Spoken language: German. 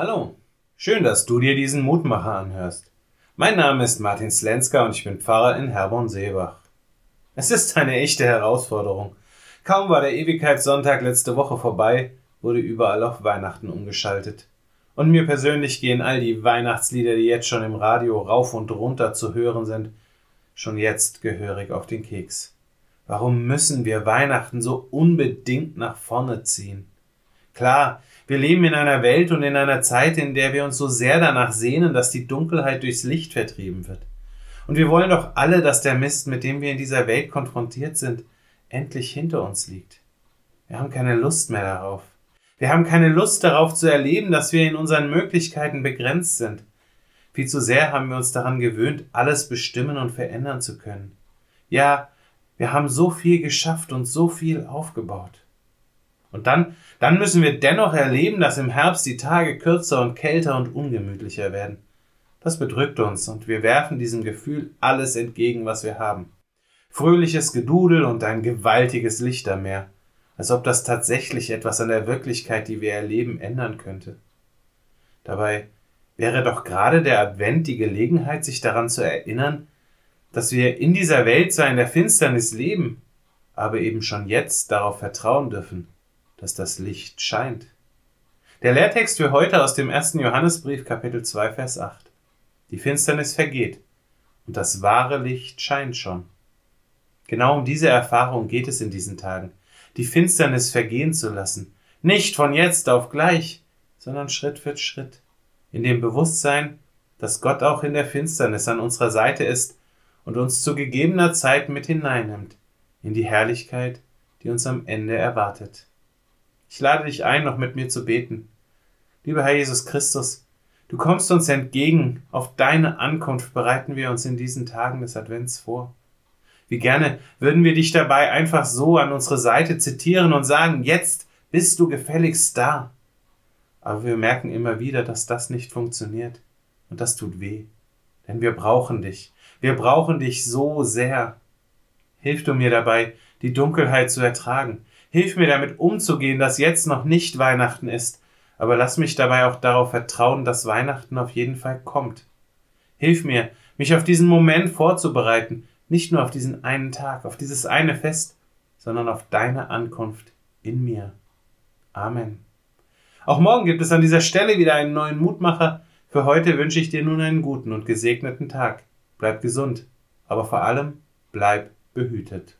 Hallo, schön, dass du dir diesen Mutmacher anhörst. Mein Name ist Martin Slenska und ich bin Pfarrer in Herborn-Seebach. Es ist eine echte Herausforderung. Kaum war der Ewigkeitssonntag letzte Woche vorbei, wurde überall auf Weihnachten umgeschaltet. Und mir persönlich gehen all die Weihnachtslieder, die jetzt schon im Radio rauf und runter zu hören sind, schon jetzt gehörig auf den Keks. Warum müssen wir Weihnachten so unbedingt nach vorne ziehen? Klar, wir leben in einer Welt und in einer Zeit, in der wir uns so sehr danach sehnen, dass die Dunkelheit durchs Licht vertrieben wird. Und wir wollen doch alle, dass der Mist, mit dem wir in dieser Welt konfrontiert sind, endlich hinter uns liegt. Wir haben keine Lust mehr darauf. Wir haben keine Lust darauf zu erleben, dass wir in unseren Möglichkeiten begrenzt sind. Viel zu sehr haben wir uns daran gewöhnt, alles bestimmen und verändern zu können. Ja, wir haben so viel geschafft und so viel aufgebaut. Und dann, dann müssen wir dennoch erleben, dass im Herbst die Tage kürzer und kälter und ungemütlicher werden. Das bedrückt uns und wir werfen diesem Gefühl alles entgegen, was wir haben. Fröhliches Gedudel und ein gewaltiges Lichtermeer, als ob das tatsächlich etwas an der Wirklichkeit, die wir erleben, ändern könnte. Dabei wäre doch gerade der Advent die Gelegenheit, sich daran zu erinnern, dass wir in dieser Welt zwar in der Finsternis leben, aber eben schon jetzt darauf vertrauen dürfen, dass das Licht scheint. Der Lehrtext für heute aus dem ersten Johannesbrief Kapitel 2 Vers 8. Die Finsternis vergeht und das wahre Licht scheint schon. Genau um diese Erfahrung geht es in diesen Tagen, die Finsternis vergehen zu lassen, nicht von jetzt auf gleich, sondern Schritt für Schritt, in dem Bewusstsein, dass Gott auch in der Finsternis an unserer Seite ist und uns zu gegebener Zeit mit hineinnimmt in die Herrlichkeit, die uns am Ende erwartet. Ich lade dich ein, noch mit mir zu beten. Lieber Herr Jesus Christus, du kommst uns entgegen. Auf deine Ankunft bereiten wir uns in diesen Tagen des Advents vor. Wie gerne würden wir dich dabei einfach so an unsere Seite zitieren und sagen, jetzt bist du gefälligst da. Aber wir merken immer wieder, dass das nicht funktioniert. Und das tut weh. Denn wir brauchen dich. Wir brauchen dich so sehr. Hilf du mir dabei, die Dunkelheit zu ertragen, Hilf mir damit umzugehen, dass jetzt noch nicht Weihnachten ist, aber lass mich dabei auch darauf vertrauen, dass Weihnachten auf jeden Fall kommt. Hilf mir, mich auf diesen Moment vorzubereiten, nicht nur auf diesen einen Tag, auf dieses eine Fest, sondern auf deine Ankunft in mir. Amen. Auch morgen gibt es an dieser Stelle wieder einen neuen Mutmacher. Für heute wünsche ich dir nun einen guten und gesegneten Tag. Bleib gesund, aber vor allem bleib behütet.